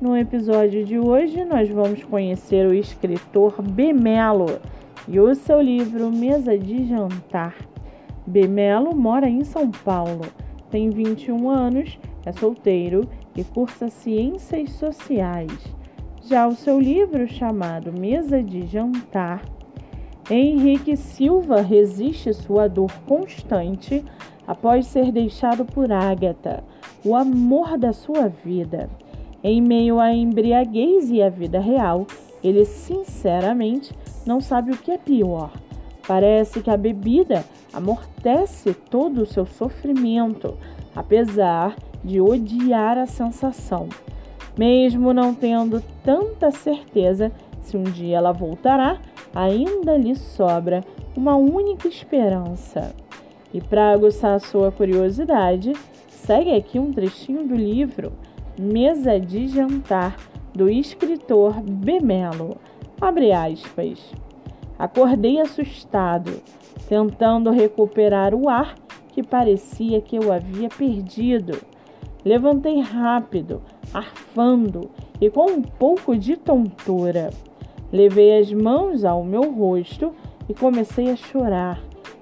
No episódio de hoje, nós vamos conhecer o escritor Bemelo e o seu livro Mesa de Jantar. Bemelo mora em São Paulo, tem 21 anos, é solteiro e cursa Ciências Sociais. Já o seu livro, chamado Mesa de Jantar, Henrique Silva resiste sua dor constante após ser deixado por Ágata, o amor da sua vida. Em meio à embriaguez e à vida real, ele sinceramente não sabe o que é pior. Parece que a bebida amortece todo o seu sofrimento, apesar de odiar a sensação. Mesmo não tendo tanta certeza se um dia ela voltará, ainda lhe sobra uma única esperança. E para aguçar sua curiosidade, segue aqui um trechinho do livro Mesa de Jantar, do escritor Bemelo. Abre aspas. Acordei assustado, tentando recuperar o ar que parecia que eu havia perdido. Levantei rápido, arfando e com um pouco de tontura. Levei as mãos ao meu rosto e comecei a chorar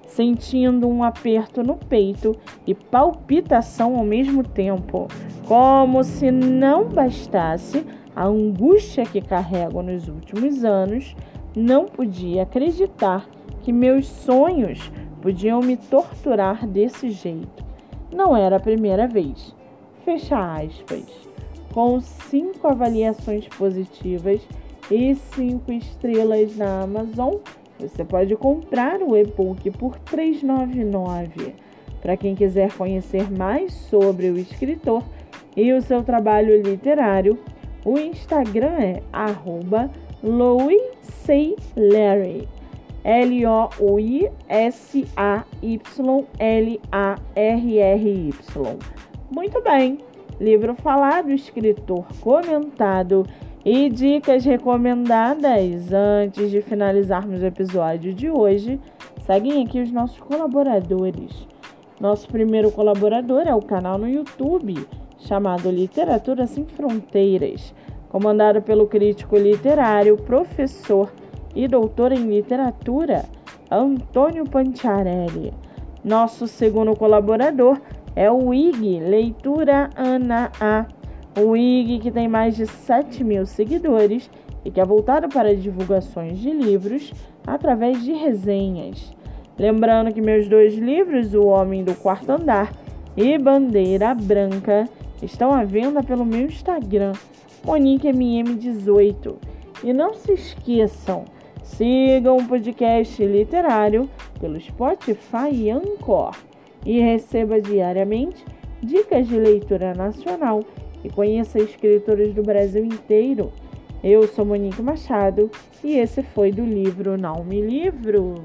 sentindo um aperto no peito e palpitação ao mesmo tempo, como se não bastasse a angústia que carrego nos últimos anos, não podia acreditar que meus sonhos podiam me torturar desse jeito. Não era a primeira vez. Fecha aspas. Com cinco avaliações positivas e cinco estrelas na Amazon, você pode comprar o e-book por R$ 3,99. Para quem quiser conhecer mais sobre o escritor e o seu trabalho literário, o Instagram é @louisaylarry. L-O-I-S-A-Y-L-A-R-R-Y. Muito bem, livro falado, escritor comentado e dicas recomendadas antes de finalizarmos o episódio de hoje, seguem aqui os nossos colaboradores. Nosso primeiro colaborador é o canal no YouTube chamado Literatura Sem Fronteiras, comandado pelo crítico literário, professor e doutor em literatura Antônio Panciarelli. Nosso segundo colaborador é o IG Leitura Ana A o IG, que tem mais de 7 mil seguidores e que é voltado para divulgações de livros através de resenhas. Lembrando que meus dois livros, O Homem do Quarto Andar e Bandeira Branca, estão à venda pelo meu Instagram, MoniqueMM18. E não se esqueçam, sigam o podcast literário pelo Spotify e Anchor e receba diariamente dicas de leitura nacional e conheça escritores do Brasil inteiro. Eu sou Monique Machado e esse foi do livro Não Me Livro.